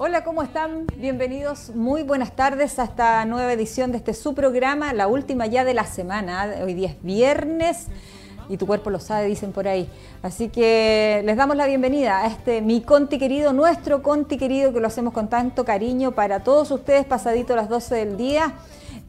Hola, ¿cómo están? Bienvenidos, muy buenas tardes a esta nueva edición de este su programa, la última ya de la semana. Hoy día es viernes y tu cuerpo lo sabe, dicen por ahí. Así que les damos la bienvenida a este mi Conti querido, nuestro Conti querido, que lo hacemos con tanto cariño para todos ustedes, pasadito las 12 del día.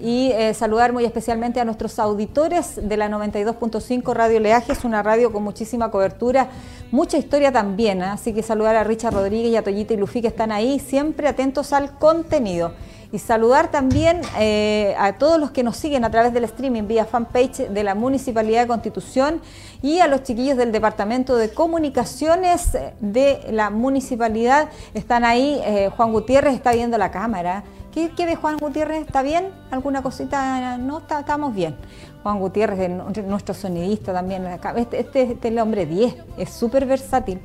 Y eh, saludar muy especialmente a nuestros auditores de la 92.5 Radio Leaje, es una radio con muchísima cobertura, mucha historia también, ¿eh? así que saludar a Richard Rodríguez y a Toyita y Lufi que están ahí, siempre atentos al contenido y saludar también eh, a todos los que nos siguen a través del streaming vía fanpage de la Municipalidad de Constitución y a los chiquillos del Departamento de Comunicaciones de la Municipalidad. Están ahí, Juan Gutiérrez está viendo la cámara. ¿Qué, ve Juan Gutiérrez? ¿Está bien? ¿Alguna cosita? No, estamos bien. Juan Gutiérrez, nuestro sonidista también. Este, este, este, es el hombre 10, es súper versátil.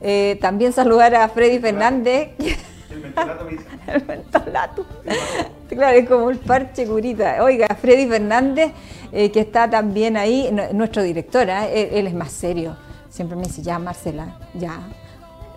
Eh, también saludar a Freddy Fernández. El mentolato me dice. El mentolato. Claro, es como el parche curita. Oiga, Freddy Fernández, eh, que está también ahí, nuestro director, ¿eh? él, es más serio. Siempre me dice, ya Marcela, ya,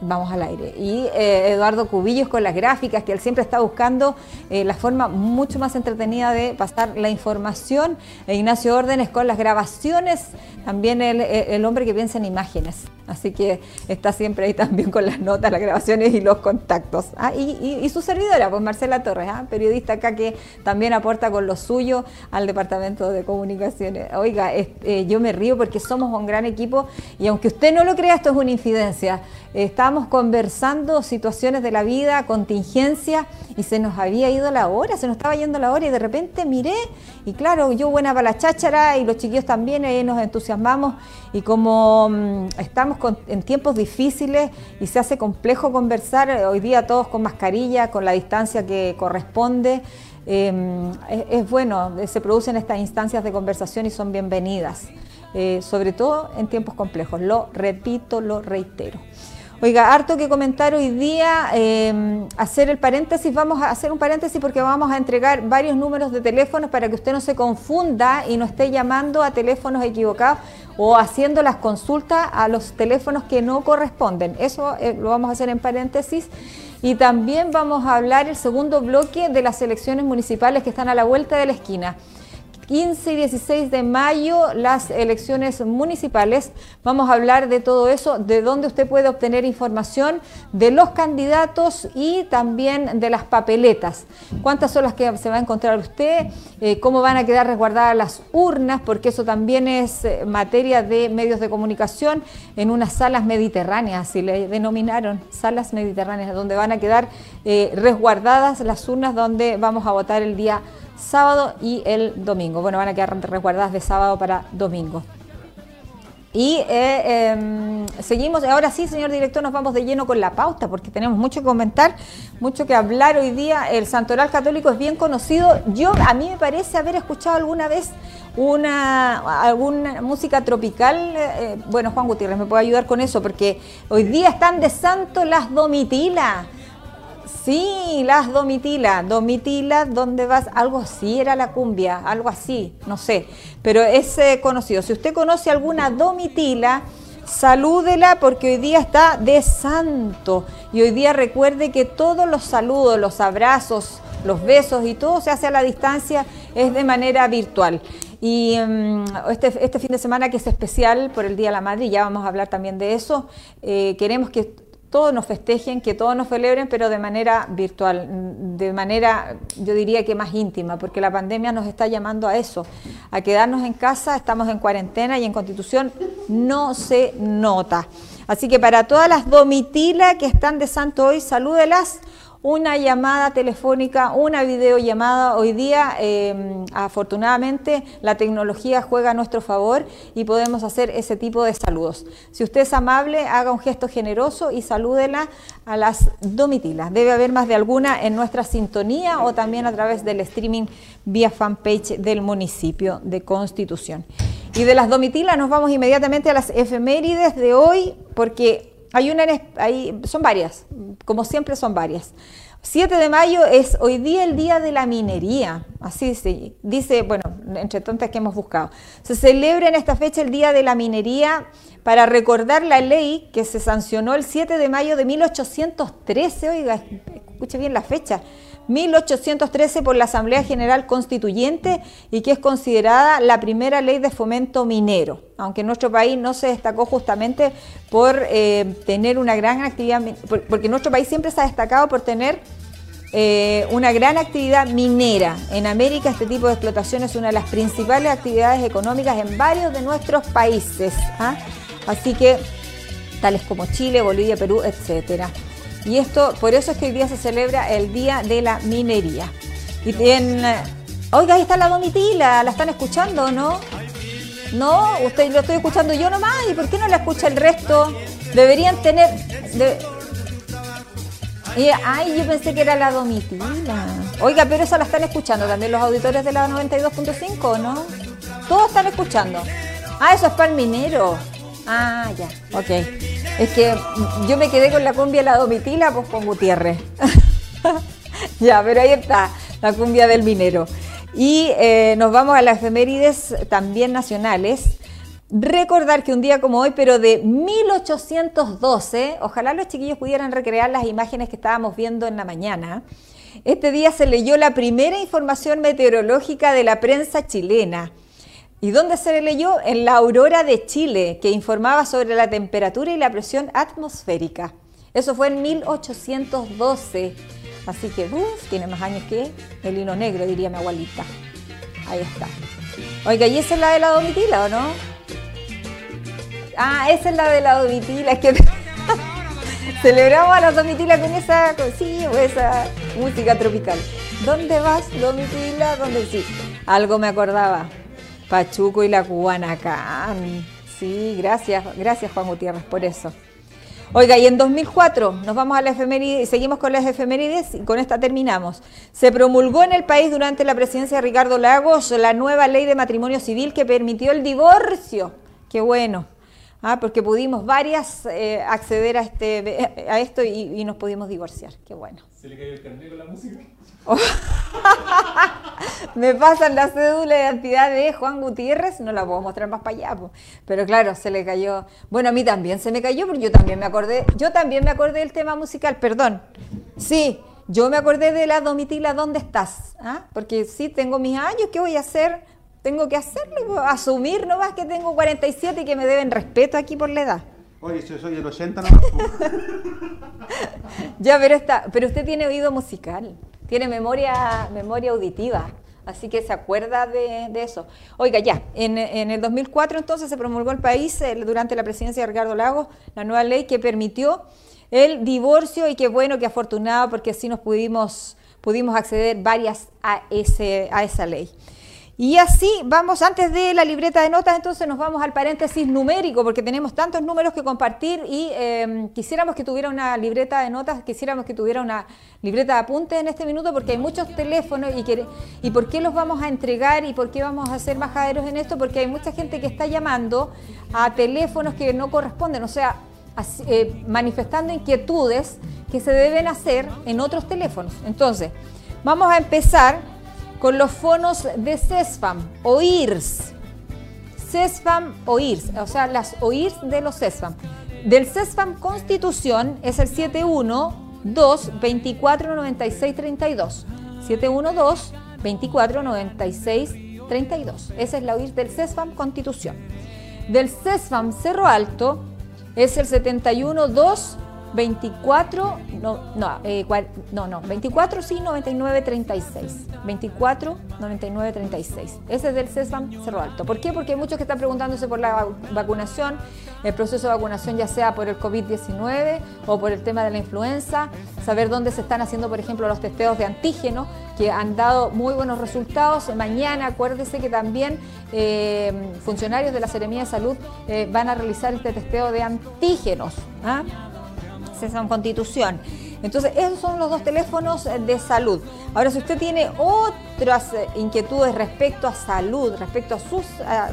vamos al aire. Y eh, Eduardo Cubillos con las gráficas, que él siempre está buscando eh, la forma mucho más entretenida de pasar la información. E Ignacio Órdenes con las grabaciones, también el, el, hombre que piensa en imágenes. Así que está siempre ahí también con las notas, las grabaciones y los contactos. Ah, y, su servidora, pues Marcela Torres, ¿ah? periodista acá que también aporta con lo suyo al Departamento de Comunicaciones. Oiga, eh, yo me río porque somos un gran equipo y aunque usted no lo crea, esto es una incidencia. Estamos conversando situaciones de la vida, contingencia, y se nos había ido la hora, se nos estaba yendo la hora, y de repente miré, y claro, yo buena para la cháchara, y los chiquillos también, ahí nos entusiasmamos, y como mm, estamos en tiempos difíciles y se hace complejo conversar, eh, hoy día todos con mascarilla, con la distancia que corresponde, em, es, bueno, se producen estas instancias de conversación y son bienvenidas, eh, sobre todo en tiempos complejos. Lo repito, lo reitero. Oiga, harto que comentar hoy día, em, hacer el paréntesis, vamos a hacer un paréntesis porque vamos a entregar varios números de teléfonos para que usted no se confunda y no esté llamando a teléfonos equivocados o haciendo las consultas a los teléfonos que no corresponden. Eso eh, lo vamos a hacer en paréntesis. Y también vamos a hablar el segundo bloque de las elecciones municipales que están a la vuelta de la esquina. 15 y 16 de mayo las elecciones municipales. Vamos a hablar de todo eso, de dónde usted puede obtener información de los candidatos y también de las papeletas. ¿Cuántas son las que se va a encontrar usted? Eh, ¿Cómo van a quedar resguardadas las urnas? Porque eso también es eh, materia de medios de comunicación en unas salas mediterráneas, así le denominaron, salas mediterráneas, donde van a quedar eh, resguardadas las urnas donde vamos a votar el día sábado y el domingo. Bueno, van a quedar resguardadas de sábado para domingo. Y eh, em, seguimos, ahora sí, señor director, nos vamos de lleno con la pauta porque tenemos mucho que comentar, mucho que hablar hoy día. El santoral católico es bien conocido. Yo, a mí me parece haber escuchado alguna vez una alguna música tropical. Eh, bueno, Juan Gutiérrez me puede ayudar con eso porque hoy día están de santo las domitilas. Sí, las Domitila, Domitila, ¿dónde vas? Algo así era la cumbia, algo así, no sé, pero es eh, conocido. Si usted conoce alguna Domitila, salúdela porque hoy día está de santo y hoy día recuerde que todos los saludos, los abrazos, los besos y todo se hace a la distancia, es de manera virtual. Y mm, este, este, fin de semana que es especial por el Día de la Madre, y ya vamos a hablar también de eso, eh, queremos que todos nos festejen, que todos nos celebren, pero de manera virtual, de manera, yo diría que más íntima, porque la pandemia nos está llamando a eso, a quedarnos en casa, estamos en cuarentena y en constitución no se nota. Así que para todas las domitilas que están de santo hoy, salúdelas una llamada telefónica, una videollamada. Hoy día, em, afortunadamente, la tecnología juega a nuestro favor y podemos hacer ese tipo de saludos. Si usted es amable, haga un gesto generoso y salúdela a las domitilas. Debe haber más de alguna en nuestra sintonía o también a través del streaming vía fanpage del municipio de Constitución. Y de las domitilas nos vamos inmediatamente a las efemérides de hoy, porque hay una, hay, son varias, como siempre son varias. 7 de mayo es hoy día el día de la minería, así dice, dice, bueno, entre tantas que hemos buscado. Se celebra en esta fecha el día de la minería para recordar la ley que se sancionó el 7 de mayo de 1813, oiga, escuche bien la fecha, 1813 por la Asamblea General Constituyente y que es considerada la primera ley de fomento minero, aunque nuestro país no se destacó justamente por eh, tener una gran actividad, porque nuestro país siempre se ha destacado por tener eh, una gran actividad minera. En América este tipo de explotación es una de las principales actividades económicas en varios de nuestros países. ¿ah? Así que, tales como Chile, Bolivia, Perú, etcétera. Y esto, por eso es que hoy día se celebra el Día de la Minería. Y en, oiga, ahí está la domitila, ¿la están escuchando o no? No, usted lo estoy escuchando yo nomás, ¿y por qué no la escucha el resto? Deberían tener... ay, yo pensé que era la domitila. Oiga, pero eso la están escuchando también los auditores de la 92.5, ¿no? Todos están escuchando. Ah, eso es para el minero. Ah, ya, ok. Es que yo me quedé con la cumbia la domitila, pues con Gutiérrez. ya, pero ahí está, la cumbia del minero. Y eh, nos vamos a las efemérides también nacionales. Recordar que un día como hoy, pero de 1812, ojalá los chiquillos pudieran recrear las imágenes que estábamos viendo en la mañana. Este día se leyó la primera información meteorológica de la prensa chilena ¿Y dónde se leyó? En la Aurora de Chile, que informaba sobre la temperatura y la presión atmosférica. Eso fue en 1812. Así que, uff, tiene más años que el hilo negro, diría mi abuelita. Ahí está. Oiga, ¿y esa es la de la domitila o no? Ah, esa es la de la domitila. Es que celebramos a la domitila con esa, sí, esa música tropical. ¿Dónde vas, domitila? ¿Dónde sí? Algo me acordaba. Pachuco y la Cubanacán. Sí, gracias, gracias Juan Gutiérrez por eso. Oiga, y en 2004 nos vamos a la efeméride seguimos con las efemérides y con esta terminamos. Se promulgó en el país durante la presidencia de Ricardo Lagos la nueva ley de matrimonio civil que permitió el divorcio. Qué bueno. Ah, porque pudimos varias eh, acceder a, este, a esto y, nos pudimos divorciar. Qué bueno. ¿Se le cayó el carnet con la música? me pasan la cédula de identidad de Juan Gutiérrez, no la puedo mostrar más para allá, pero claro, se le cayó. Bueno, a mí también se me cayó, porque yo también me acordé, yo también me acordé del tema musical, perdón. Sí, yo me acordé de la Domitila, ¿dónde estás? ¿Ah? Porque sí, tengo mis años, ¿qué voy a hacer? Tengo que hacerlo, asumir nomás que tengo 47 y que me deben respeto aquí por la edad. Oye, yo soy el 80 nomás. ya, pero, está, pero usted tiene oído musical tiene memoria, memoria auditiva. Así que se acuerda de, eso. Oiga, ya, en, el 2004 entonces se promulgó el país, durante la presidencia de Ricardo Lagos, la nueva ley que permitió el divorcio y qué bueno, qué afortunado, porque así nos pudimos, pudimos acceder varias a, ese, a esa ley. Y así vamos, antes de la libreta de notas, entonces nos vamos al paréntesis numérico, porque tenemos tantos números que compartir y em, quisiéramos que tuviera una libreta de notas, quisiéramos que tuviera una libreta de apuntes en este minuto, porque hay muchos teléfonos y, y por qué los vamos a entregar y por qué vamos a ser majaderos en esto, porque hay mucha gente que está llamando a teléfonos que no corresponden, o sea, eh, manifestando inquietudes que se deben hacer en otros teléfonos. Entonces, vamos a empezar con los fonos de CESFAM, OIRS. CESFAM OIRS, o sea, las OIRS de los CESFAM. Del CESFAM Constitución es el 712 24 96 32. 712 24 96 32. Esa es la OIRS del CESFAM Constitución. Del CESFAM Cerro Alto es el 712 24, no, no, eh, no, no, 24, sí, 99, 36. 24, 99, 36. Ese es del CESFAM Cerro Alto. ¿Por qué? Porque hay muchos que están preguntándose por la vacunación, el proceso de vacunación ya sea por el COVID-19 o por el tema de la influenza, saber dónde se están haciendo, por ejemplo, los testeos de antígeno, que han dado muy buenos resultados. Mañana, acuérdese que también eh, funcionarios de la Seremía de Salud eh, van a realizar este testeo de antígenos. ¿ah? Esa Constitución. Entonces, esos son los dos teléfonos de salud. Ahora, si usted tiene otras eh, inquietudes respecto a salud, respecto a su,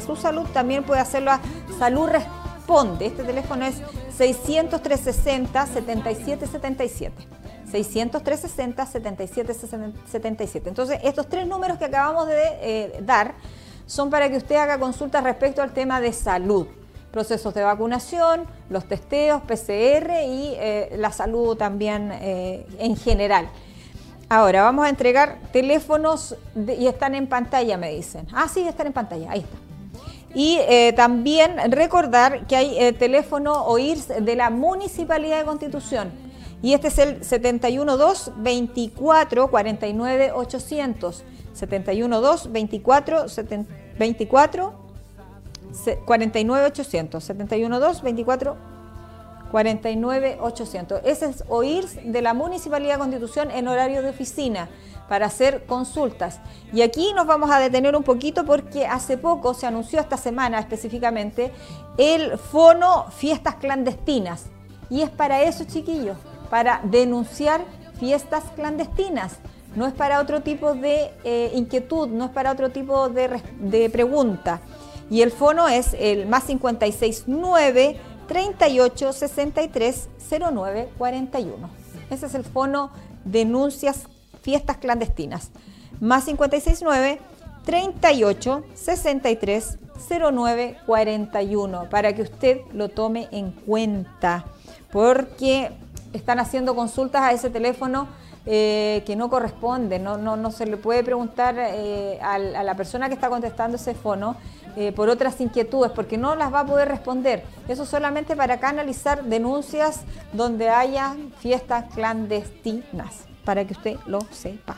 su salud, también puede hacerlo a Salud Responde. Este teléfono es 600 360 7777. 600 360 7777. Entonces, estos tres números que acabamos de eh, dar son para que usted haga consultas respecto al tema de salud procesos de vacunación, los testeos, PCR y eh, la salud también eh, en general. Ahora, vamos a entregar teléfonos y están en pantalla, me dicen. Ah, sí, están en pantalla, ahí está. Y eh, también recordar que hay teléfono OIRS de la Municipalidad de Constitución. Y este es el 712 24 49 800. 712 24 24 49 800. 712 24 49 800. Ese es OIRS de la Municipalidad de Constitución en horario de oficina para hacer consultas. Y aquí nos vamos a detener un poquito porque hace poco se anunció esta semana específicamente el fono fiestas clandestinas. Y es para eso, chiquillos, para denunciar fiestas clandestinas. No es para otro tipo de eh, inquietud, no es para otro tipo de, de pregunta. Y el fono es el más 569 38 63 09 41. Ese es el fono denuncias fiestas clandestinas. Más 569 38 63 09 41 para que usted lo tome en cuenta porque están haciendo consultas a ese teléfono eh, que no corresponde, no, no, no, se le puede preguntar eh, a, la persona que está contestando ese fono eh, por otras inquietudes, porque no las va a poder responder. Eso solamente para canalizar denuncias donde haya fiestas clandestinas, para que usted lo sepa.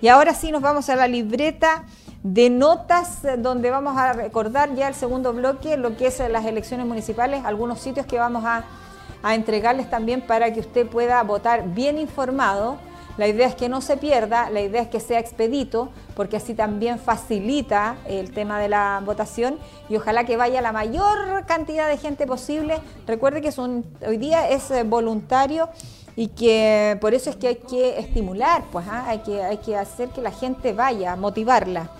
Y ahora sí nos vamos a la libreta de notas donde vamos a recordar ya el segundo bloque, lo que es las elecciones municipales, algunos sitios que vamos a, a entregarles también para que usted pueda votar bien informado la idea es que no se pierda, la idea es que sea expedito, porque así también facilita el tema de la votación y ojalá que vaya la mayor cantidad de gente posible. Recuerde que hoy día es eh, voluntario y que por eso es que hay que estimular, pues ¿ah? hay, que, hay que hacer que la gente vaya, motivarla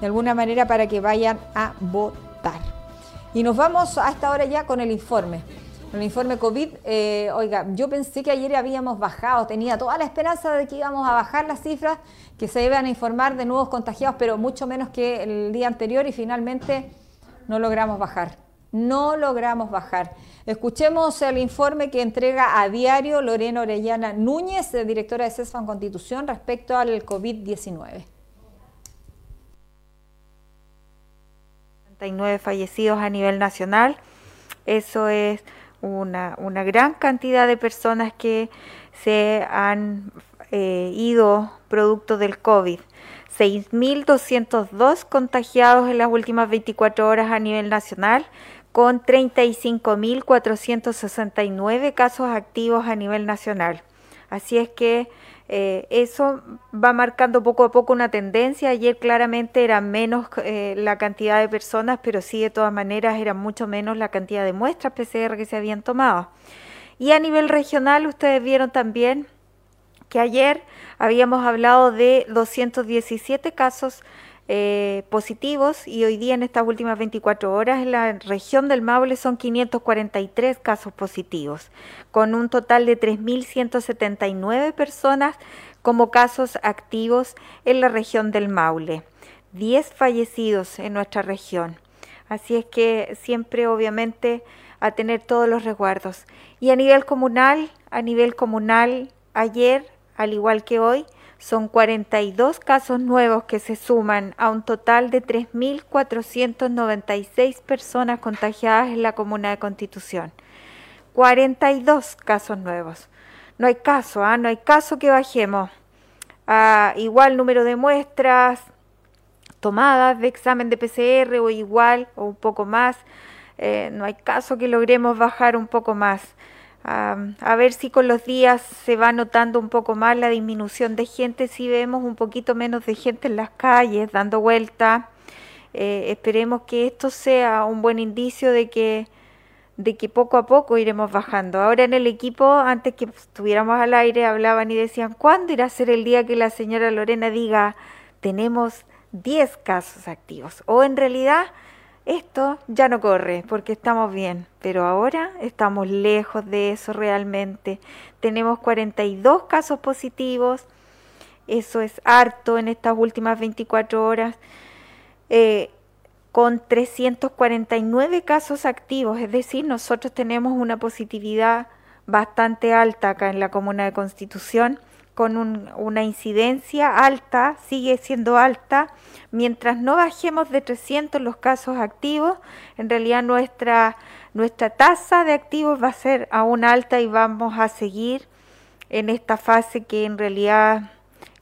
de alguna manera para que vayan a votar. Y nos vamos a esta hora ya con el informe. El informe COVID, eh, oiga, yo pensé que ayer habíamos bajado, tenía toda la esperanza de que íbamos a bajar las cifras, que se iban a informar de nuevos contagiados, pero mucho menos que el día anterior y finalmente no logramos bajar. No logramos bajar. Escuchemos el informe que entrega a diario Lorena Orellana Núñez, directora de CESFAN Constitución, respecto al COVID-19. 39 fallecidos a nivel nacional. Eso es una, una gran cantidad de personas que se han eh, ido producto del COVID. 6.202 contagiados en las últimas 24 horas a nivel nacional, con 35.469 casos activos a nivel nacional. Así es que eh, eso va marcando poco a poco una tendencia. Ayer claramente era menos eh, la cantidad de personas, pero sí de todas maneras era mucho menos la cantidad de muestras PCR que se habían tomado. Y a nivel regional, ustedes vieron también que ayer habíamos hablado de 217 casos eh, positivos y hoy día en estas últimas 24 horas en la región del Maule son 543 casos positivos, con un total de 3.179 personas como casos activos en la región del Maule, 10 fallecidos en nuestra región. Así es que siempre obviamente a tener todos los resguardos. Y a nivel comunal, a nivel comunal, ayer, al igual que hoy, son 42 casos nuevos que se suman a un total de 3.496 personas contagiadas en la comuna de Constitución. 42 casos nuevos. No hay caso, ¿ah? no hay caso que bajemos. a igual número de muestras tomadas de examen de PCR o igual o un poco más. Eh, no hay caso que logremos bajar un poco más a ver si con los días se va notando un poco más la disminución de gente, si vemos un poquito menos de gente en las calles dando vuelta. Eh, esperemos que esto sea un buen indicio de que, de que poco a poco iremos bajando. Ahora en el equipo, antes que estuviéramos al aire, hablaban y decían, ¿cuándo irá a ser el día que la señora Lorena diga, tenemos 10 casos activos? O en realidad esto ya no corre porque estamos bien, pero ahora estamos lejos de eso realmente. Tenemos 42 casos positivos, eso es harto en estas últimas 24 horas. Eh, con 349 casos activos, es decir, nosotros tenemos una positividad bastante alta acá en la comuna de Constitución, con una incidencia alta, sigue siendo alta, mientras no bajemos de 300 los casos activos, en realidad nuestra, nuestra tasa de activos va a ser aún alta y vamos a seguir en esta fase que en realidad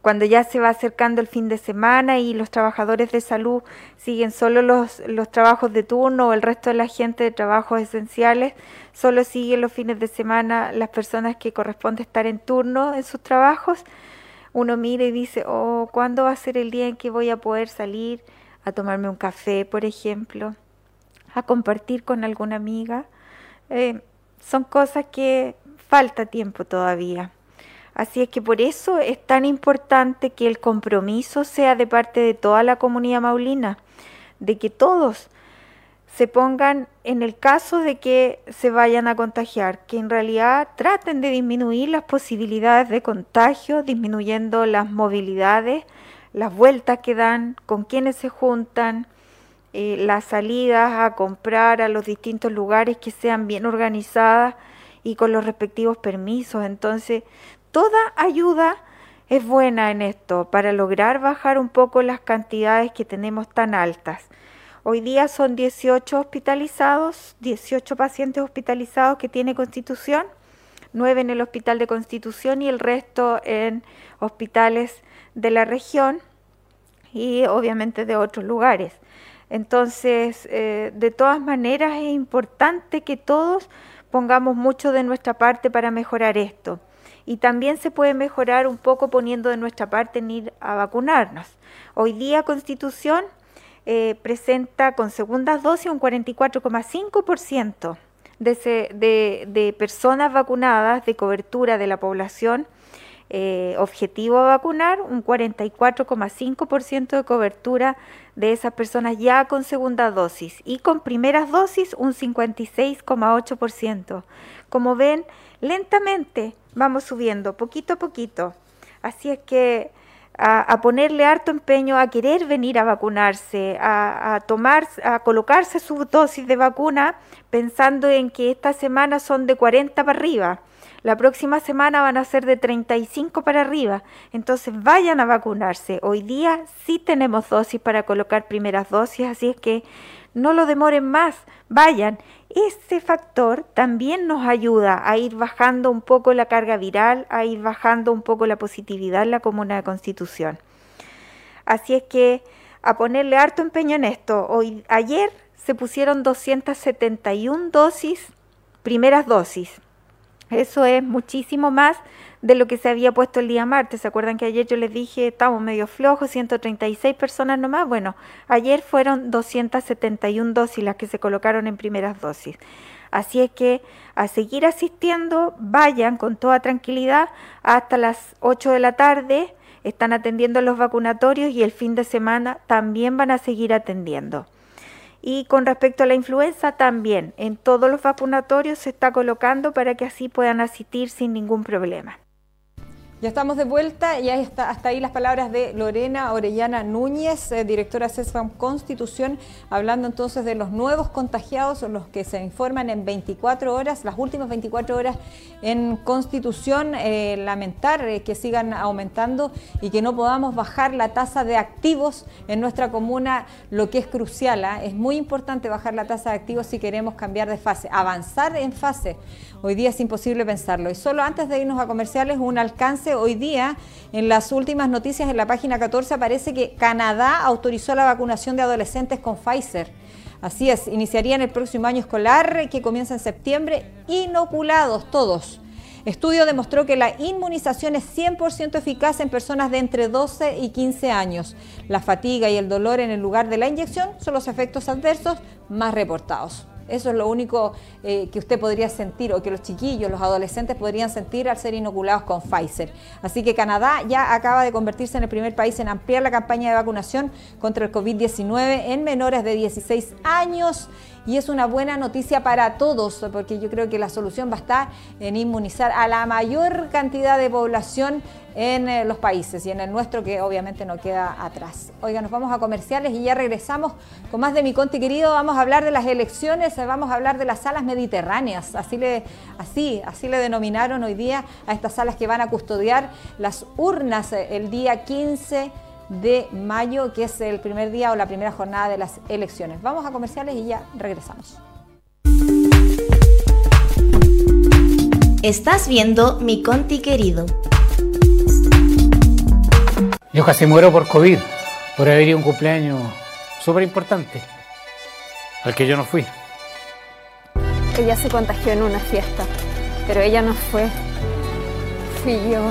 cuando ya se va acercando el fin de semana y los trabajadores de salud siguen solo los, los trabajos de turno o el resto de la gente de trabajos esenciales, solo siguen los fines de semana las personas que corresponde estar en turno en sus trabajos, uno mira y dice, oh, ¿cuándo va a ser el día en que voy a poder salir a tomarme un café, por ejemplo, a compartir con alguna amiga? Eh, son cosas que falta tiempo todavía. Así es que por eso es tan importante que el compromiso sea de parte de toda la comunidad maulina, de que todos se pongan en el caso de que se vayan a contagiar, que en realidad traten de disminuir las posibilidades de contagio, disminuyendo las movilidades, las vueltas que dan, con quienes se juntan, eh, las salidas a comprar a los distintos lugares que sean bien organizadas y con los respectivos permisos. Entonces, toda ayuda es buena en esto para lograr bajar un poco las cantidades que tenemos tan altas. Hoy día son 18 hospitalizados, 18 pacientes hospitalizados que tiene Constitución, 9 en el Hospital de Constitución y el resto en hospitales de la región y obviamente de otros lugares. Entonces, eh, de todas maneras es importante que todos pongamos mucho de nuestra parte para mejorar esto y también se puede mejorar un poco poniendo de nuestra parte en ir a vacunarnos. Hoy día Constitución eh, presenta con segundas dosis un 44,5% de, de, personas vacunadas de cobertura de la población eh, objetivo a vacunar, un 44,5% de cobertura de esas personas ya con segunda dosis y con primeras dosis un 56,8%. Como ven, lentamente vamos subiendo, poquito a poquito. Así es que a, ponerle harto empeño a querer venir a vacunarse, a, a, tomar, a colocarse su dosis de vacuna pensando en que esta semana son de 40 para arriba. La próxima semana van a ser de 35 para arriba. Entonces vayan a vacunarse. Hoy día sí tenemos dosis para colocar primeras dosis, así es que no lo demoren más, vayan. Ese factor también nos ayuda a ir bajando un poco la carga viral, a ir bajando un poco la positividad en la comuna de Constitución. Así es que a ponerle harto empeño en esto. Hoy, ayer se pusieron 271 dosis, primeras dosis. Eso es muchísimo más de lo que se había puesto el día martes. ¿Se acuerdan que ayer yo les dije estamos medio flojos, 136 personas nomás? Bueno, ayer fueron 271 dosis las que se colocaron en primeras dosis. Así es que a seguir asistiendo, vayan con toda tranquilidad hasta las 8 de la tarde. Están atendiendo los vacunatorios y el fin de semana también van a seguir atendiendo. Y con respecto a la influenza, también en todos los vacunatorios se está colocando para que así puedan asistir sin ningún problema. Ya estamos de vuelta, está hasta ahí las palabras de Lorena Orellana Núñez, eh, directora CESFAM Constitución, hablando entonces de los nuevos contagiados, los que se informan en 24 horas, las últimas 24 horas en Constitución. Eh, lamentar eh, que sigan aumentando y que no podamos bajar la tasa de activos en nuestra comuna, lo que es crucial. ¿ah? Es muy importante bajar la tasa de activos si queremos cambiar de fase, avanzar en fase. Hoy día es imposible pensarlo. Y solo antes de irnos a comerciales, un alcance. Hoy día, en las últimas noticias en la página 14, aparece que Canadá autorizó la vacunación de adolescentes con Pfizer. Así es, iniciarían el próximo año escolar que comienza en septiembre, inoculados todos. Estudio demostró que la inmunización es 100% eficaz en personas de entre 12 y 15 años. La fatiga y el dolor en el lugar de la inyección son los efectos adversos más reportados. Eso es lo único eh, que usted podría sentir o que los chiquillos, los adolescentes podrían sentir al ser inoculados con Pfizer. Así que Canadá ya acaba de convertirse en el primer país en ampliar la campaña de vacunación contra el COVID-19 en menores de 16 años y es una buena noticia para todos, porque yo creo que la solución va a estar en inmunizar a la mayor cantidad de población en eh, los países y en el nuestro que obviamente no queda atrás. Oiga, nos vamos a comerciales y ya regresamos con más de mi Conti querido. Vamos a hablar de las elecciones, eh, vamos a hablar de las salas mediterráneas. Así le, así, así le denominaron hoy día a estas salas que van a custodiar las urnas eh, el día 15 de mayo, que es el primer día o la primera jornada de las elecciones. Vamos a comerciales y ya regresamos. Estás viendo mi Conti querido. Yo casi muero por COVID, por haber ido a un cumpleaños súper importante, al que yo no fui. Ella se contagió en una fiesta, pero ella no fue. Fui yo.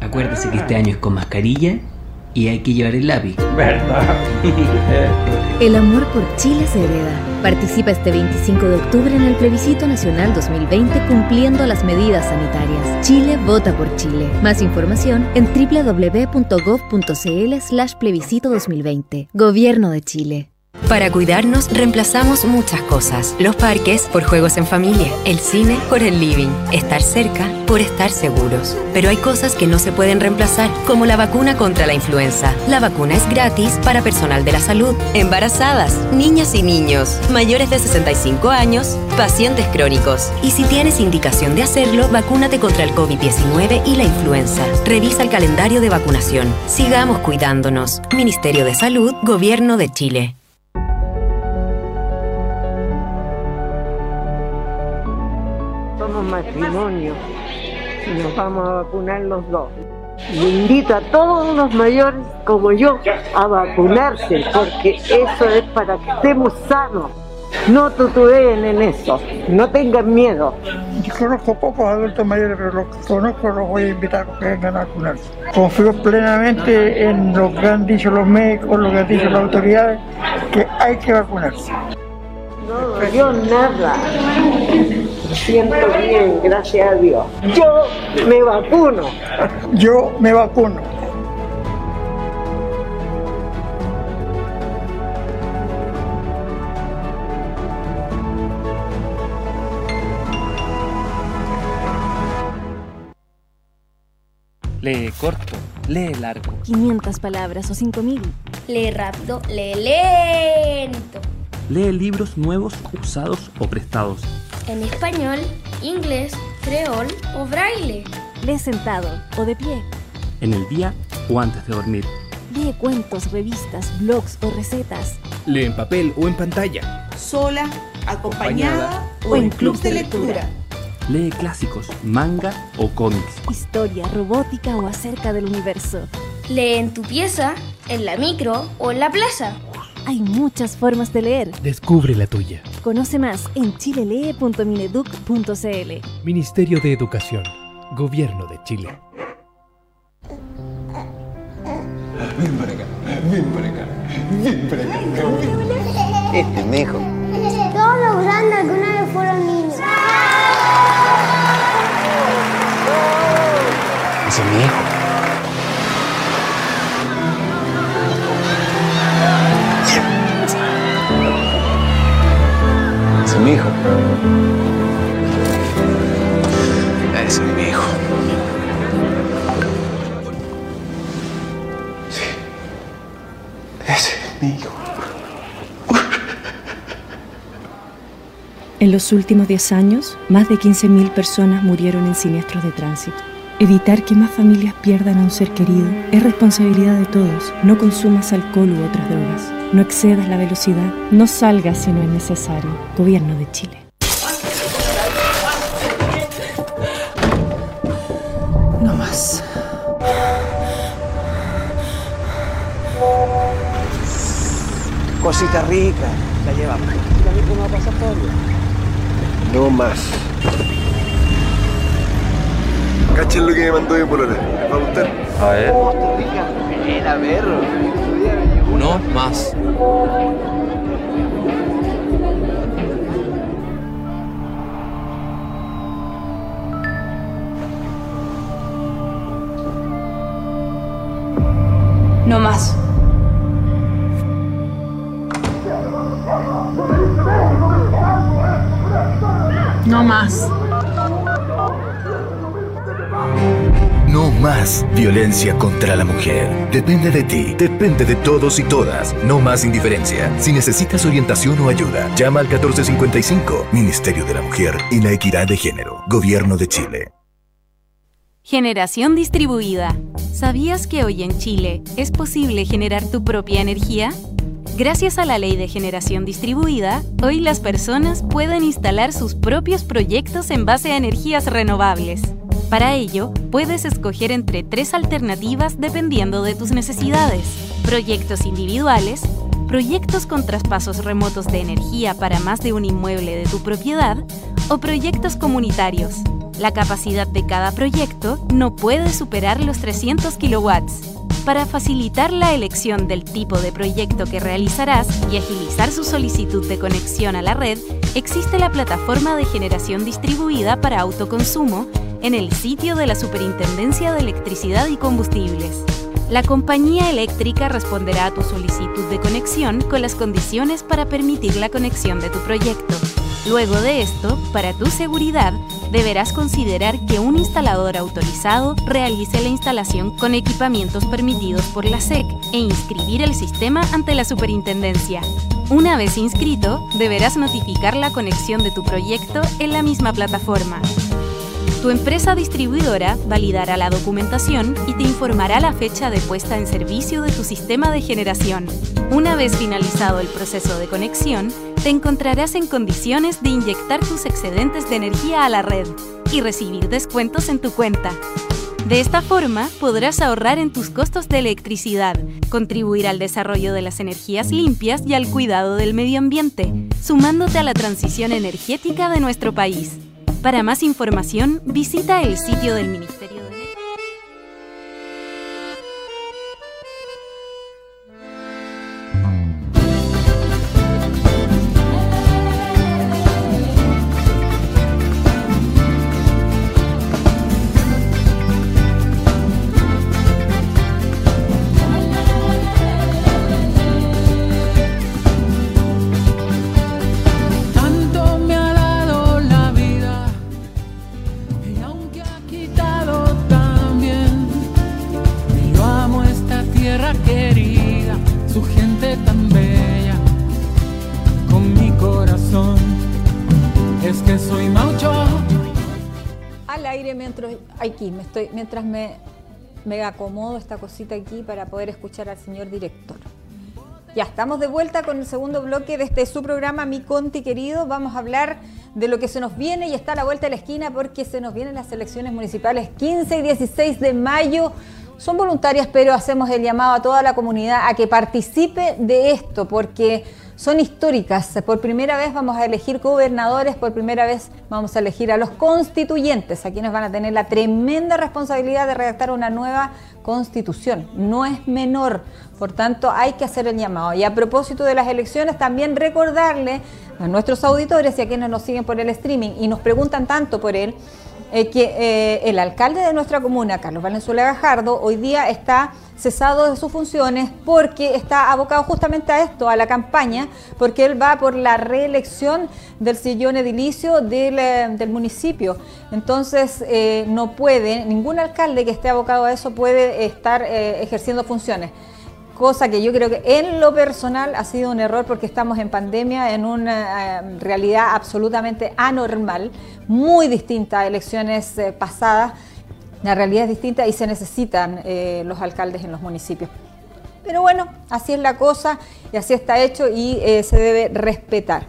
Acuérdese que este año es con mascarilla y hay que llevar el lápiz. ¿Verdad? El amor por Chile se hereda. Participa este 25 de octubre en el plebiscito nacional 2020 cumpliendo las medidas sanitarias. Chile vota por Chile. Más información en www.gov.cl slash plebiscito 2020. Gobierno de Chile. Para cuidarnos reemplazamos muchas cosas. Los parques por juegos en familia, el cine por el living, estar cerca por estar seguros. Pero hay cosas que no se pueden reemplazar, como la vacuna contra la influenza. La vacuna es gratis para personal de la salud, embarazadas, niñas y niños, mayores de 65 años, pacientes crónicos. Y si tienes indicación de hacerlo, vacúnate contra el COVID-19 y la influenza. Revisa el calendario de vacunación. Sigamos cuidándonos. Ministerio de Salud, Gobierno de Chile. Somos matrimonio y nos vamos a vacunar los dos. Le invito a todos los mayores como yo a vacunarse porque eso es para que estemos sanos. No tutubeen en eso, no tengan miedo. Yo conozco pocos adultos mayores, pero los que conozco los voy a invitar a que vengan a vacunarse. Confío plenamente en lo que han dicho los médicos, lo que han dicho las autoridades, que hay que vacunarse. No yo nada. Me siento bien, gracias a Dios. Yo me vacuno. Yo me vacuno. Lee corto, lee largo. 500 palabras o 5000. Lee rápido, lee lento. Lee libros nuevos, usados o prestados. En español, inglés, creol o braille. Lee sentado o de pie. En el día o antes de dormir. Lee cuentos, revistas, blogs o recetas. Lee en papel o en pantalla. Sola, acompañada, o en clubs de lectura. Lee clásicos, manga o cómics. Historia, robótica o acerca del universo. Lee en tu pieza, en la micro o en la plaza. Hay muchas formas de leer. Descubre la tuya. Conoce más en chilelee.mineduc.cl. Ministerio de Educación. Gobierno de Chile. Ven para acá, ven para acá, ven para acá. Este es mi hijo. Todos los grandes alguna vez fueron niños. Ese es mi hijo. Es mi hijo. Ese es mi hijo. Sí. Ese es mi hijo. En los últimos 10 años, más de 15.000 personas murieron en siniestros de tránsito. Evitar que más familias pierdan a un ser querido es responsabilidad de todos. No consumas alcohol u otras drogas. No excedas la velocidad. No salgas si no es necesario. Gobierno de Chile. No más. Cosita rica, la llevamos. A. No más. Cachen lo que me mandó mi polola. ¿Les va a gustar? A ver. Oh, rica. Buena, perro. No más. No más. No más. Más violencia contra la mujer. Depende de ti, depende de todos y todas. No más indiferencia. Si necesitas orientación o ayuda, llama al 1455, Ministerio de la Mujer y la Equidad de Género, Gobierno de Chile. Generación distribuida. ¿Sabías que hoy en Chile es posible generar tu propia energía? Gracias a la ley de generación distribuida, hoy las personas pueden instalar sus propios proyectos en base a energías renovables. Para ello, puedes escoger entre tres alternativas dependiendo de tus necesidades. Proyectos individuales, proyectos con traspasos remotos de energía para más de un inmueble de tu propiedad o proyectos comunitarios. La capacidad de cada proyecto no puede superar los 300 kilowatts. Para facilitar la elección del tipo de proyecto que realizarás y agilizar su solicitud de conexión a la red, existe la plataforma de generación distribuida para autoconsumo en el sitio de la Superintendencia de Electricidad y Combustibles. La compañía eléctrica responderá a tu solicitud de conexión con las condiciones para permitir la conexión de tu proyecto. Luego de esto, para tu seguridad, deberás considerar que un instalador autorizado realice la instalación con equipamientos permitidos por la SEC e inscribir el sistema ante la superintendencia. Una vez inscrito, deberás notificar la conexión de tu proyecto en la misma plataforma. Tu empresa distribuidora validará la documentación y te informará la fecha de puesta en servicio de tu sistema de generación. Una vez finalizado el proceso de conexión, te encontrarás en condiciones de inyectar tus excedentes de energía a la red y recibir descuentos en tu cuenta. De esta forma podrás ahorrar en tus costos de electricidad, contribuir al desarrollo de las energías limpias y al cuidado del medio ambiente, sumándote a la transición energética de nuestro país. Para más información, visita el sitio del Ministerio aquí me estoy mientras me, me acomodo esta cosita aquí para poder escuchar al señor director. Ya estamos de vuelta con el segundo bloque de este su programa Mi Conti querido. Vamos a hablar de lo que se nos viene y está a la vuelta de la esquina porque se nos vienen las elecciones municipales 15 y 16 de mayo. Son voluntarias, pero hacemos el llamado a toda la comunidad a que participe de esto porque son históricas. Por primera vez vamos a elegir gobernadores, por primera vez vamos a elegir a los constituyentes, a quienes van a tener la tremenda responsabilidad de redactar una nueva constitución. No es menor, por tanto hay que hacer el llamado. Y a propósito de las elecciones, también recordarle a nuestros auditores y a quienes nos siguen por el streaming y nos preguntan tanto por él, eh, que eh, el alcalde de nuestra comuna, Carlos Valenzuela Gajardo, hoy día está cesado de sus funciones porque está abocado justamente a esto, a la campaña, porque él va por la reelección del sillón edilicio del, eh, municipio. Entonces, eh, no puede, ningún alcalde que esté abocado a eso puede estar ejerciendo funciones. Cosa que yo creo que en lo personal ha sido un error porque estamos en pandemia, en una eh, realidad absolutamente anormal, muy distinta a elecciones eh, pasadas. La realidad es distinta y se necesitan eh, los alcaldes en los municipios. Pero bueno, así es la cosa y así está hecho y se debe respetar.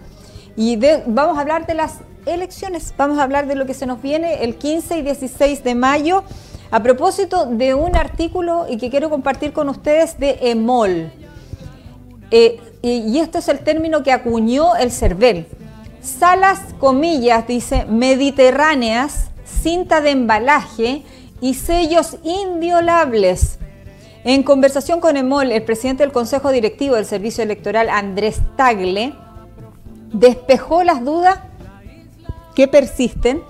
Y vamos a hablar de las elecciones, vamos a hablar de lo que se nos viene el 15 y 16 de mayo. A propósito de un artículo y que quiero compartir con ustedes de EMOL. Eh, y, esto es el término que acuñó el CERVEL. Salas, comillas, dice, mediterráneas, cinta de embalaje y sellos inviolables. En conversación con EMOL, el presidente del Consejo Directivo del Servicio Electoral, Andrés Tagle, despejó las dudas que persisten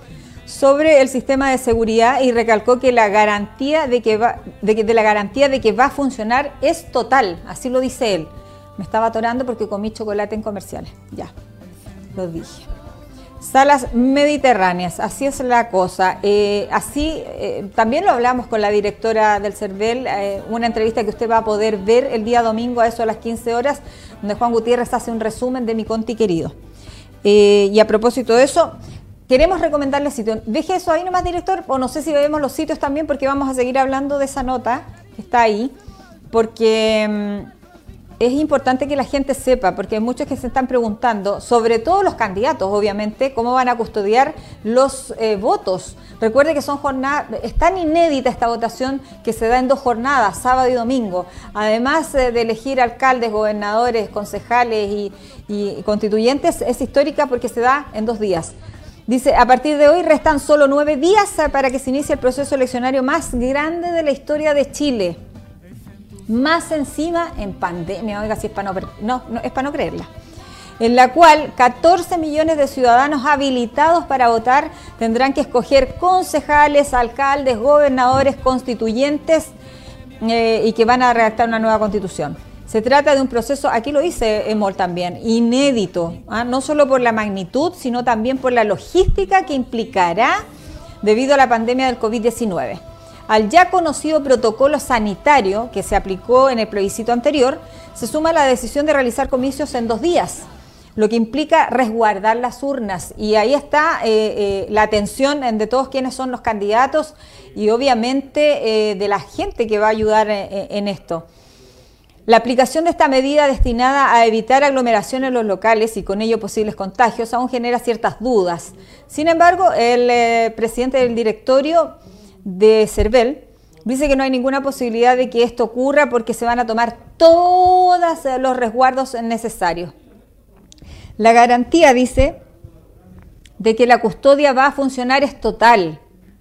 sobre el sistema de seguridad y recalcó que la garantía de que va, de, la garantía de que va a funcionar es total, así lo dice él. Me estaba atorando porque comí chocolate en comerciales. Ya, lo dije. Salas mediterráneas, así es la cosa. Eh, así, eh, también lo hablamos con la directora del CERVEL, eh, una entrevista que usted va a poder ver el día domingo a eso a las 15 horas, donde Juan Gutiérrez hace un resumen de mi conti querido. y a propósito de eso, Queremos recomendarle sitios. Deje eso ahí nomás, director, o no sé si vemos los sitios también, porque vamos a seguir hablando de esa nota que está ahí, porque mm, es importante que la gente sepa, porque hay muchos que se están preguntando, sobre todo los candidatos, obviamente, cómo van a custodiar los eh, votos. Recuerde que son jornadas, es tan inédita esta votación que se da en dos jornadas, sábado y domingo. Además eh, de elegir alcaldes, gobernadores, concejales y constituyentes, es histórica porque se da en dos días. Dice, a partir de hoy restan solo nueve días para que se inicie el proceso eleccionario más grande de la historia de Chile. Más encima en pandemia, oiga, si es para no, no, no es para no creerla. En la cual 14 millones de ciudadanos habilitados para votar tendrán que escoger concejales, alcaldes, gobernadores, constituyentes eh, y que van a redactar una nueva constitución. Se trata de un proceso, aquí lo dice Emol también, inédito, ¿ah? no solo por la magnitud, sino también por la logística que implicará debido a la pandemia del COVID-19. Al ya conocido protocolo sanitario que se aplicó en el plebiscito anterior, se suma la decisión de realizar comicios en dos días, lo que implica resguardar las urnas. Y ahí está eh, eh, la atención de todos quienes son los candidatos y obviamente eh, de la gente que va a ayudar en esto. La aplicación de esta medida destinada a evitar aglomeración en los locales y con ello posibles contagios aún genera ciertas dudas. Sin embargo, el eh, presidente del directorio de CERVEL dice que no hay ninguna posibilidad de que esto ocurra porque se van a tomar todos los resguardos necesarios. La garantía, dice, de que la custodia va a funcionar es total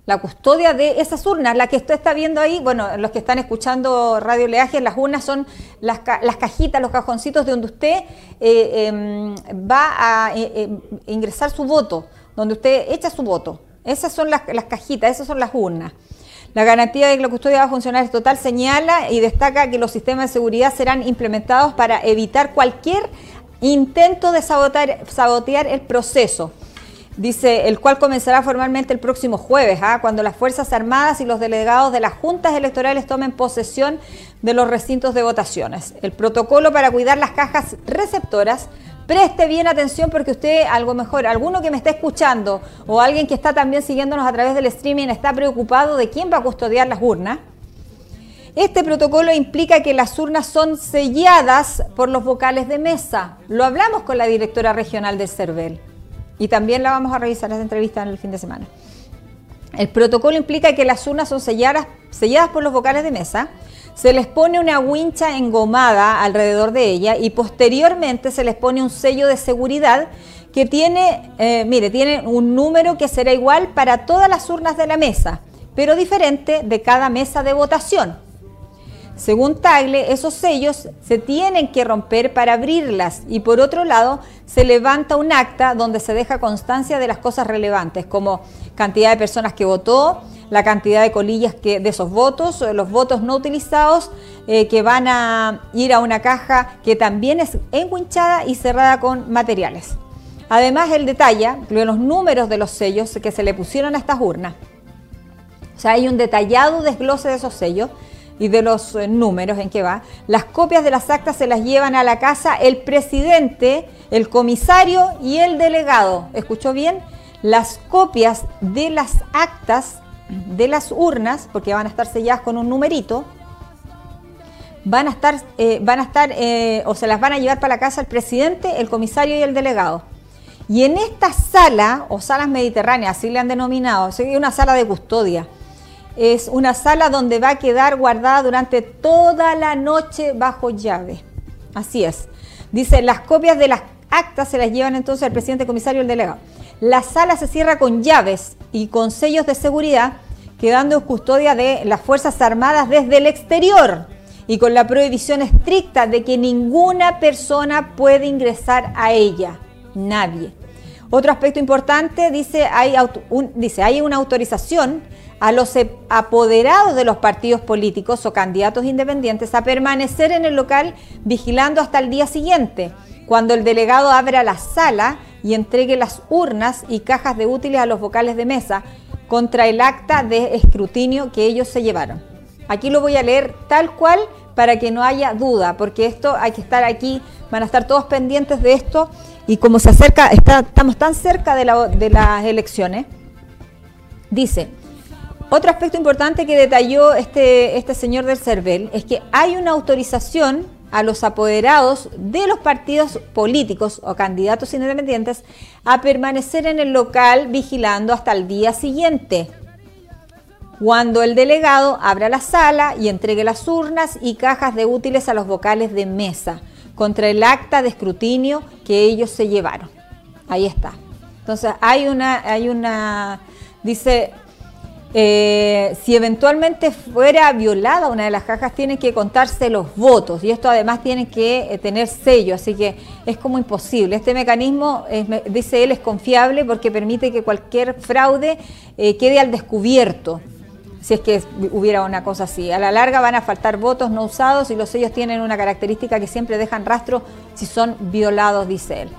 la custodia de esas urnas, la que usted está viendo ahí, bueno, los que están escuchando Radio Leaje, las urnas son las, cajitas, los cajoncitos de donde usted eh, em, va a eh, em, ingresar su voto, donde usted echa su voto. Esas son las, las cajitas, esas son las urnas. La garantía de que la custodia va a funcionar es total, señala y destaca que los sistemas de seguridad serán implementados para evitar cualquier intento de sabotear el proceso dice, el cual comenzará formalmente el próximo jueves, ¿ah? cuando las Fuerzas Armadas y los delegados de las juntas electorales tomen posesión de los recintos de votaciones. El protocolo para cuidar las cajas receptoras, preste bien atención porque usted, algo mejor, alguno que me está escuchando o alguien que está también siguiéndonos a través del streaming está preocupado de quién va a custodiar las urnas. Este protocolo implica que las urnas son selladas por los vocales de mesa. Lo hablamos con la directora regional del CERVEL y también la vamos a revisar esa entrevista en el fin de semana. El protocolo implica que las urnas son selladas, selladas por los vocales de mesa, se les pone una wincha engomada alrededor de ella y posteriormente se les pone un sello de seguridad que tiene, eh, mire, tiene un número que será igual para todas las urnas de la mesa, pero diferente de cada mesa de votación. Según Tagle, esos sellos se tienen que romper para abrirlas y por otro lado se levanta un acta donde se deja constancia de las cosas relevantes como cantidad de personas que votó, la cantidad de colillas de esos votos, los votos no utilizados eh, que van a ir a una caja que también es enguinchada y cerrada con materiales. Además, él detalla los números de los sellos que se le pusieron a estas urnas. O sea, hay un detallado desglose de esos sellos y de los eh, números en que va. Las copias de las actas se las llevan a la casa el presidente, el comisario y el delegado. ¿Escuchó bien? Las copias de las actas de las urnas, porque van a estar selladas con un numerito, van a estar, eh, van a estar eh, o se las van a llevar para la casa el presidente, el comisario y el delegado. Y en esta sala, o salas mediterráneas, así le han denominado, es una sala de custodia. Es una sala donde va a quedar guardada durante toda la noche bajo llave. Así es. Dice, las copias de las actas se las llevan entonces el presidente, comisario y el delegado. La sala se cierra con llaves y con sellos de seguridad, quedando en custodia de las Fuerzas Armadas desde el exterior y con la prohibición estricta de que ninguna persona puede ingresar a ella, nadie. Otro aspecto importante, dice hay, dice, hay una autorización a los e, apoderados de los partidos políticos o candidatos independientes a permanecer en el local vigilando hasta el día siguiente, cuando el delegado abra la sala y entregue las urnas y cajas de útiles a los vocales de mesa contra el acta de escrutinio que ellos se llevaron. Aquí lo voy a leer tal cual para que no haya duda, porque esto hay que estar aquí, van a estar todos pendientes de esto y como se acerca, estamos tan cerca de, las elecciones, dice, otro aspecto importante que detalló este, este señor del CERVEL es que hay una autorización a los apoderados de los partidos políticos o candidatos independientes a permanecer en el local vigilando hasta el día siguiente cuando el delegado abra la sala y entregue las urnas y cajas de útiles a los vocales de mesa contra el acta de escrutinio que ellos se llevaron. Ahí está. Entonces hay una, hay una, dice, eh, si eventualmente fuera violada una de las cajas, tienen que contarse los votos y esto además tiene que eh, tener sello, así que es como imposible. Este mecanismo, dice él, es confiable porque permite que cualquier fraude eh, quede al descubierto si es que hubiera una cosa así. A la larga van a faltar votos no usados y los sellos tienen una característica que siempre dejan rastro si son violados, dice él.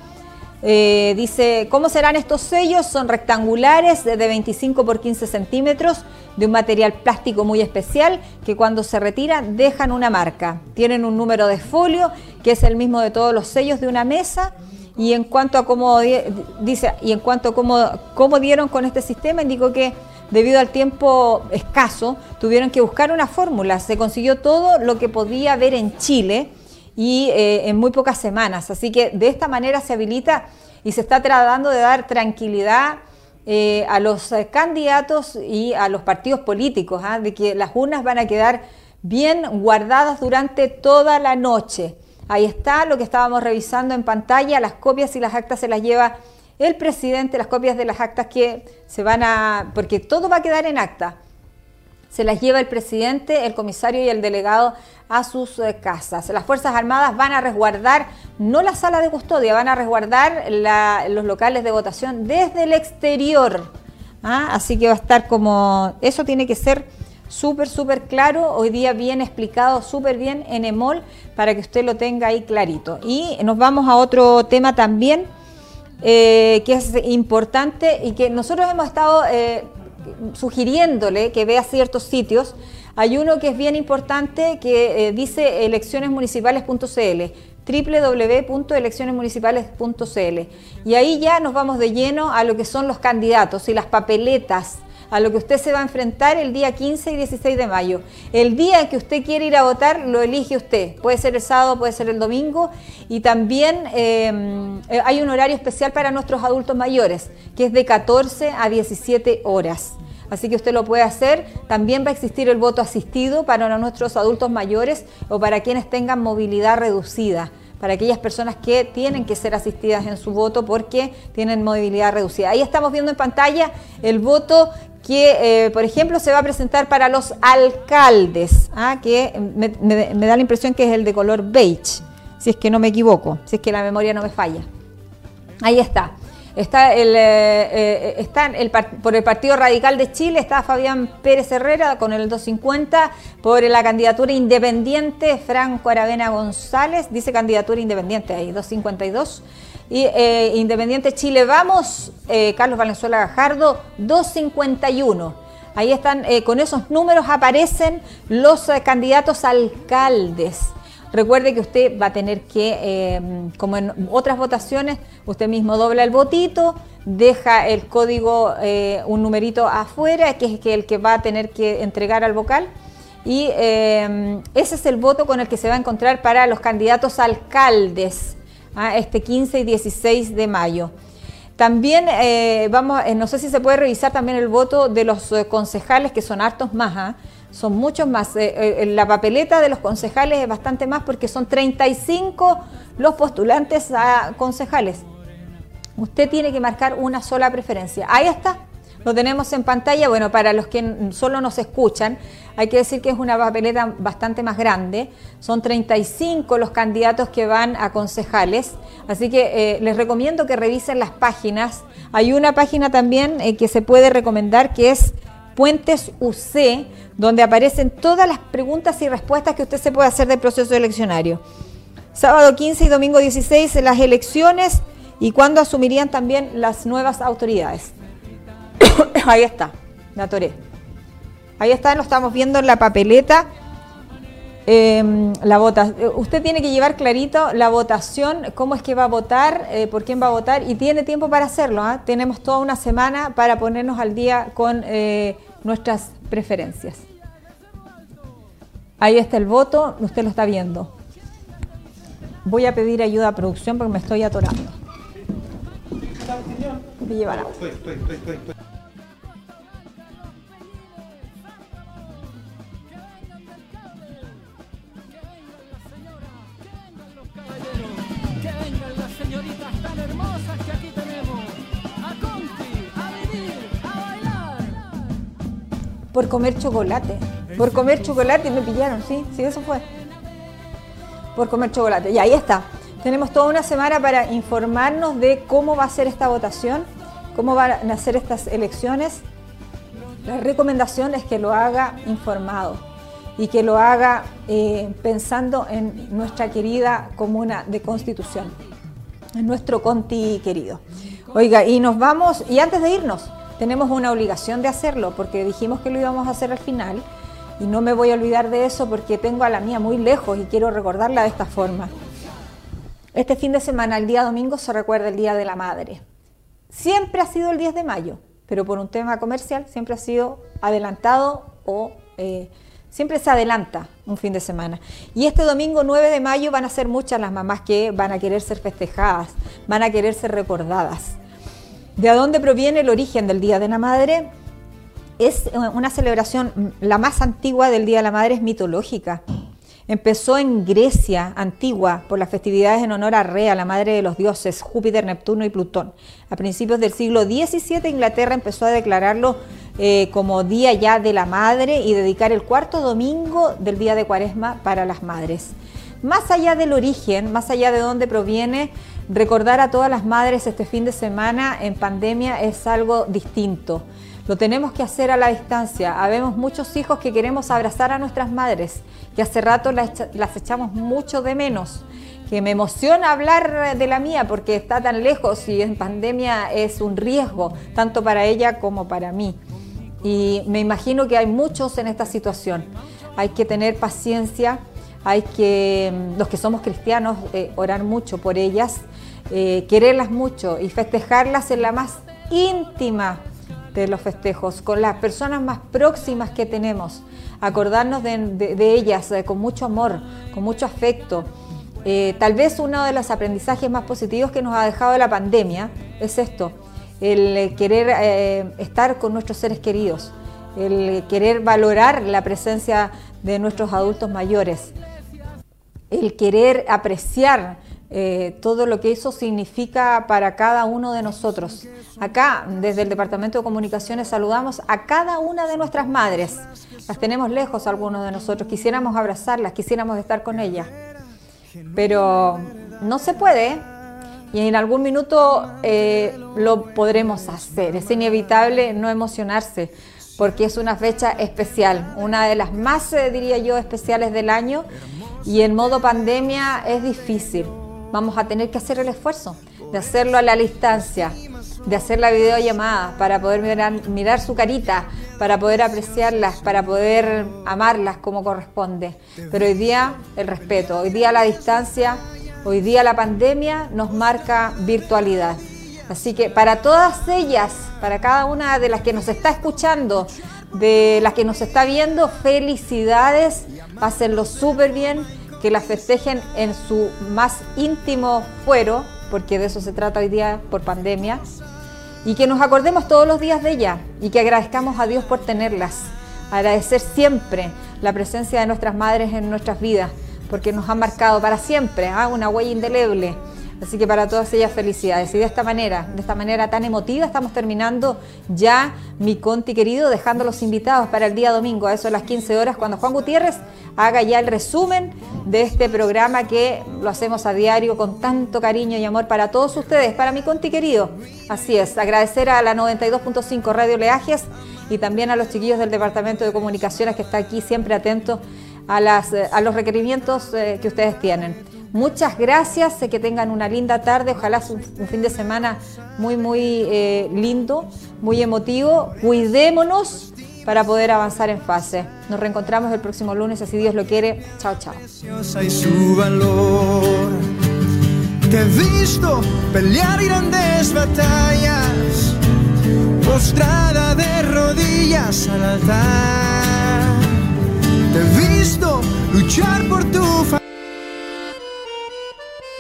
Eh, dice, ¿cómo serán estos sellos? Son rectangulares de 25 por 15 centímetros de un material plástico muy especial que cuando se retiran dejan una marca. Tienen un número de folio que es el mismo de todos los sellos de una mesa y en cuanto a cómo dice y en cuanto a cómo, cómo dieron con este sistema, indico que debido al tiempo escaso, tuvieron que buscar una fórmula. Se consiguió todo lo que podía haber en Chile y eh, en muy pocas semanas. Así que de esta manera se habilita y se está tratando de dar tranquilidad eh, a los eh, candidatos y a los partidos políticos, ¿ah? de que las urnas van a quedar bien guardadas durante toda la noche. Ahí está lo que estábamos revisando en pantalla, las copias y las actas se las lleva el presidente, las copias de las actas que se van a, porque todo va a quedar en acta, se las lleva el presidente, el comisario y el delegado a sus eh, casas. Las Fuerzas Armadas van a resguardar, no la sala de custodia, van a resguardar los locales de votación desde el exterior. ¿ah? Así que va a estar como, eso tiene que ser súper, súper claro, hoy día bien explicado, súper bien en EMOL, para que usted lo tenga ahí clarito. Y nos vamos a otro tema también eh, que es importante y que nosotros hemos estado eh, sugiriéndole que vea ciertos sitios. Hay uno que es bien importante que eh, dice eleccionesmunicipales.cl www.eleccionesmunicipales.cl y ahí ya nos vamos de lleno a lo que son los candidatos y las papeletas a lo que usted se va a enfrentar el día 15 y 16 de mayo. El día que usted quiere ir a votar lo elige usted. Puede ser el sábado, puede ser el domingo. Y también em, eh, hay un horario especial para nuestros adultos mayores, que es de 14 a 17 horas. Así que usted lo puede hacer. También va a existir el voto asistido para nuestros adultos mayores o para quienes tengan movilidad reducida para aquellas personas que tienen que ser asistidas en su voto porque tienen movilidad reducida. Ahí estamos viendo en pantalla el voto que, eh, por ejemplo, se va a presentar para los alcaldes, ¿ah? que me, da la impresión que es el de color beige, si es que no me equivoco, si es que la memoria no me falla. Ahí está. Está, el, eh, eh, el, por el Partido Radical de Chile, está Fabián Pérez Herrera con el 250, por la candidatura independiente Franco Aravena González, dice candidatura independiente ahí, 252. Y eh, Independiente Chile Vamos, eh, Carlos Valenzuela Gajardo, 251. Ahí están, eh, con esos números aparecen los candidatos alcaldes. Recuerde que usted va a tener que, como en otras votaciones, usted mismo dobla el votito, deja el código, un numerito afuera, que es el que va a tener que entregar al vocal. Y ese es el voto con el que se va a encontrar para los candidatos alcaldes, este 15 y 16 de mayo. También eh, vamos, eh, no sé si se puede revisar también el voto de los eh, concejales, que son hartos más, ¿ah? son muchos más. la papeleta de los concejales es bastante más porque son 35 los postulantes a concejales. Usted tiene que marcar una sola preferencia. Ahí está, lo tenemos en pantalla. Bueno, para los que solo nos escuchan, hay que decir que es una papeleta bastante más grande. Son 35 los candidatos que van a concejales. Así que eh, les recomiendo que revisen las páginas. Hay una página también eh, que se puede recomendar que es Puentes UC, donde aparecen todas las preguntas y respuestas que usted se puede hacer del proceso eleccionario. Sábado 15 y domingo 16 las elecciones y cuándo asumirían también las nuevas autoridades. Ahí está, la toré. Ahí está, lo estamos viendo en la papeleta. Em, la vota. Usted tiene que llevar clarito la votación, cómo es que va a votar, eh, por quién va a votar y tiene tiempo para hacerlo. ¿ah? Tenemos toda una semana para ponernos al día con eh, nuestras preferencias. Ahí está el voto, usted lo está viendo. Voy a pedir ayuda a producción porque me estoy atorando. Me llevará. Por comer chocolate. Por comer chocolate y me pillaron, sí, sí, eso fue. Por comer chocolate. Y ahí está. Tenemos toda una semana para informarnos de cómo va a ser esta votación, cómo van a ser estas elecciones. La recomendación es que lo haga informado y que lo haga eh, pensando en nuestra querida comuna de Constitución, en nuestro Conti querido. Oiga, y nos vamos, y antes de irnos, tenemos una obligación de hacerlo porque dijimos que lo íbamos a hacer al final y no me voy a olvidar de eso porque tengo a la mía muy lejos y quiero recordarla de esta forma. Este fin de semana, el día domingo, se recuerda el Día de la Madre. Siempre ha sido el 10 de mayo, pero por un tema comercial siempre ha sido adelantado o eh, siempre se adelanta un fin de semana. Y este domingo 9 de mayo van a ser muchas las mamás que van a querer ser festejadas, van a querer ser recordadas. ¿De dónde proviene el origen del Día de la Madre? Es una celebración, la más antigua del Día de la Madre es mitológica. Empezó en Grecia antigua por las festividades en honor a Rea, la madre de los dioses, Júpiter, Neptuno y Plutón. A principios del siglo XVII Inglaterra empezó a declararlo eh, como Día ya de la Madre y dedicar el cuarto domingo del Día de Cuaresma para las madres. Más allá del origen, más allá de dónde proviene, Recordar a todas las madres este fin de semana en pandemia es algo distinto. Lo tenemos que hacer a la distancia. Habemos muchos hijos que queremos abrazar a nuestras madres, que hace rato las, echamos mucho de menos que me emociona hablar de la mía porque está tan lejos y en pandemia es un riesgo, tanto para ella como para mí. Y me imagino que hay muchos en esta situación. Hay que tener paciencia, hay que, los que somos cristianos, eh, orar mucho por ellas eh, quererlas mucho y festejarlas en la más íntima de los festejos, con las personas más próximas que tenemos, acordarnos de, ellas eh, con mucho amor, con mucho afecto. Eh, tal vez uno de los aprendizajes más positivos que nos ha dejado la pandemia es esto, el querer estar con nuestros seres queridos, el querer valorar la presencia de nuestros adultos mayores, el querer apreciar eh, todo lo que eso significa para cada uno de nosotros. Acá, desde el Departamento de Comunicaciones, saludamos a cada una de nuestras madres. Las tenemos lejos algunos de nosotros, quisiéramos abrazarlas, quisiéramos estar con ellas, pero no se puede y en algún minuto eh, lo podremos hacer. Es inevitable no emocionarse porque es una fecha especial, una de las más, eh, diría yo, especiales del año y en modo pandemia es difícil vamos a tener que hacer el esfuerzo de hacerlo a la distancia, de hacer la videollamada para poder mirar, su carita, para poder apreciarlas, para poder amarlas como corresponde. Pero hoy día el respeto, hoy día la distancia, hoy día la pandemia nos marca virtualidad. Así que para todas ellas, para cada una de las que nos está escuchando, de las que nos está viendo, felicidades, pásenlo súper bien, que las festejen en su más íntimo fuero, porque de eso se trata hoy día por pandemia, y que nos acordemos todos los días de ella y que agradezcamos a Dios por tenerlas. Agradecer siempre la presencia de nuestras madres en nuestras vidas, porque nos han marcado para siempre, ¿ah? una huella indeleble. Así que para todas ellas felicidades. Y de esta manera, de esta manera tan emotiva, estamos terminando ya mi Conti querido, dejando los invitados para el día domingo, a eso de las 15 horas, cuando Juan Gutiérrez haga ya el resumen de este programa que lo hacemos a diario con tanto cariño y amor para todos ustedes, para mi Conti querido. Así es, agradecer a la 92.5 Radio Leajes y también a los chiquillos del Departamento de Comunicaciones que está aquí siempre atento a, las, a los requerimientos eh, que ustedes tienen. Muchas gracias, que tengan una linda tarde, ojalá un, fin de semana muy, muy eh, lindo, muy emotivo. Cuidémonos para poder avanzar en fase. Nos reencontramos el próximo lunes, así Dios lo quiere. Chao, chao. Te he visto pelear grandes batallas, postrada de rodillas al altar. Te he visto luchar por tu familia